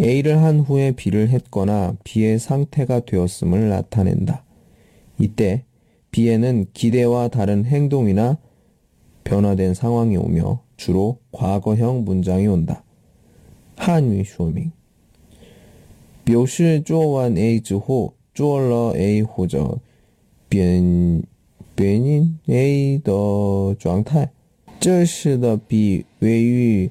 A를 한 후에 B를 했거나 B의 상태가 되었음을 나타낸다. 이때 B에는 기대와 다른 행동이나 변화된 상황이 오며 주로 과거형 문장이 온다. 한위 쇼밍 表示做完 A 之后做了 A 或者变变因 A 的状态，这时的 B 位于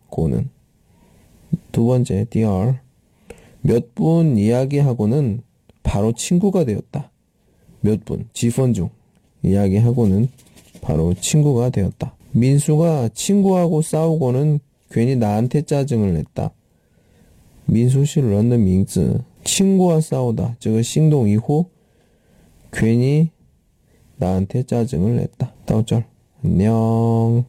고는 두 번째 dear 몇 분 이야기하고는 바로 친구가 되었다. 몇 분, 지선 중 이야기하고는 바로 친구가 되었다. 민수가 친구하고 싸우고는 괜히 나한테 짜증을 냈다. 민수씨를 얻는 민즈 친구와 싸우다 저거 행동 이후 괜히 나한테 짜증을 냈다. 다음 절 안녕.